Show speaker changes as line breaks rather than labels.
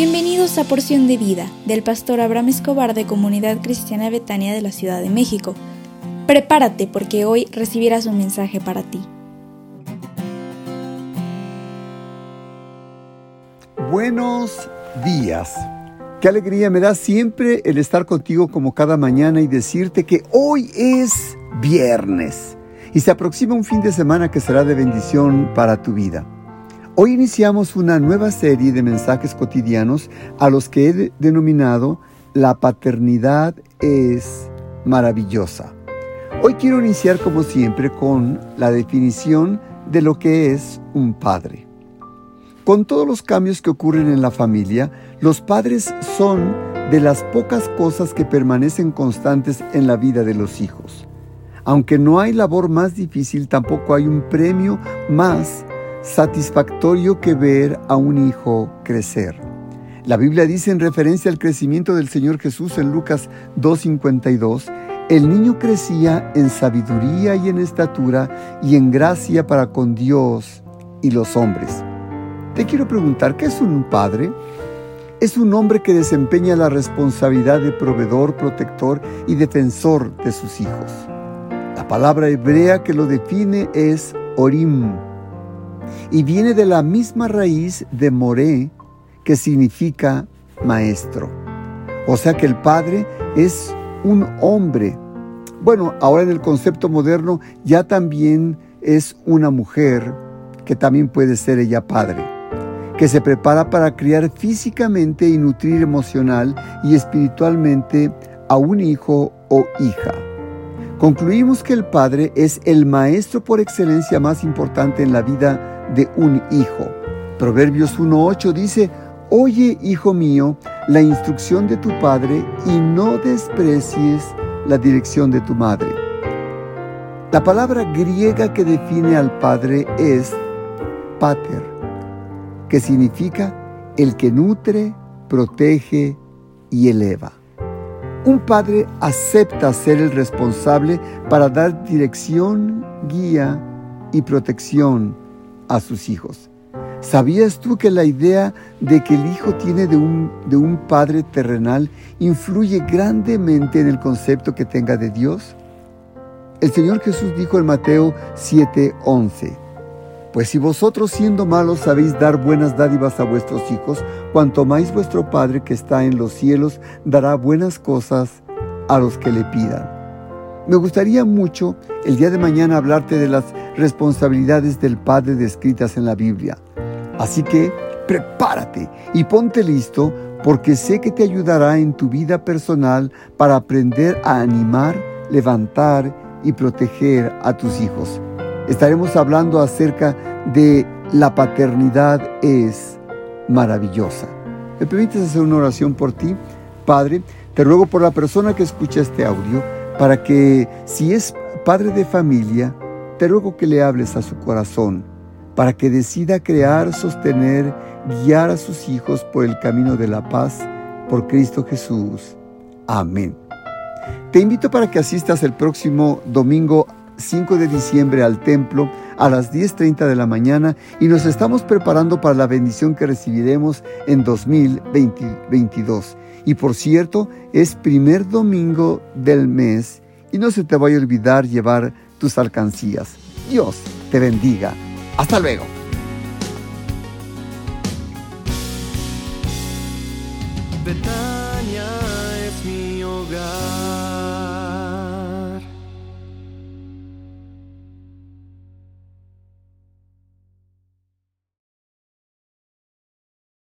Bienvenidos a Porción de Vida del pastor Abraham Escobar de Comunidad Cristiana Betania de la Ciudad de México. Prepárate porque hoy recibirás un mensaje para ti.
Buenos días. Qué alegría me da siempre el estar contigo como cada mañana y decirte que hoy es viernes y se aproxima un fin de semana que será de bendición para tu vida. Hoy iniciamos una nueva serie de mensajes cotidianos a los que he denominado La paternidad es maravillosa. Hoy quiero iniciar como siempre con la definición de lo que es un padre. Con todos los cambios que ocurren en la familia, los padres son de las pocas cosas que permanecen constantes en la vida de los hijos. Aunque no hay labor más difícil, tampoco hay un premio más satisfactorio que ver a un hijo crecer. La Biblia dice en referencia al crecimiento del Señor Jesús en Lucas 2.52, el niño crecía en sabiduría y en estatura y en gracia para con Dios y los hombres. Te quiero preguntar, ¿qué es un padre? Es un hombre que desempeña la responsabilidad de proveedor, protector y defensor de sus hijos. La palabra hebrea que lo define es Orim y viene de la misma raíz de Moré que significa maestro. O sea que el padre es un hombre. Bueno, ahora en el concepto moderno ya también es una mujer que también puede ser ella padre, que se prepara para criar físicamente y nutrir emocional y espiritualmente a un hijo o hija. Concluimos que el padre es el maestro por excelencia más importante en la vida de un hijo. Proverbios 1.8 dice, Oye, hijo mío, la instrucción de tu padre y no desprecies la dirección de tu madre. La palabra griega que define al padre es pater, que significa el que nutre, protege y eleva. Un padre acepta ser el responsable para dar dirección, guía y protección a sus hijos. ¿Sabías tú que la idea de que el hijo tiene de un, de un padre terrenal influye grandemente en el concepto que tenga de Dios? El Señor Jesús dijo en Mateo 7:11, Pues si vosotros siendo malos sabéis dar buenas dádivas a vuestros hijos, cuanto más vuestro Padre que está en los cielos dará buenas cosas a los que le pidan. Me gustaría mucho el día de mañana hablarte de las responsabilidades del Padre descritas en la Biblia. Así que prepárate y ponte listo porque sé que te ayudará en tu vida personal para aprender a animar, levantar y proteger a tus hijos. Estaremos hablando acerca de la paternidad es maravillosa. ¿Me permites hacer una oración por ti? Padre, te ruego por la persona que escucha este audio para que si es padre de familia, te ruego que le hables a su corazón, para que decida crear, sostener, guiar a sus hijos por el camino de la paz, por Cristo Jesús. Amén. Te invito para que asistas el próximo domingo 5 de diciembre al templo a las 10.30 de la mañana y nos estamos preparando para la bendición que recibiremos en 2022. Y por cierto, es primer domingo del mes y no se te vaya a olvidar llevar tus alcancías. Dios te bendiga. Hasta luego.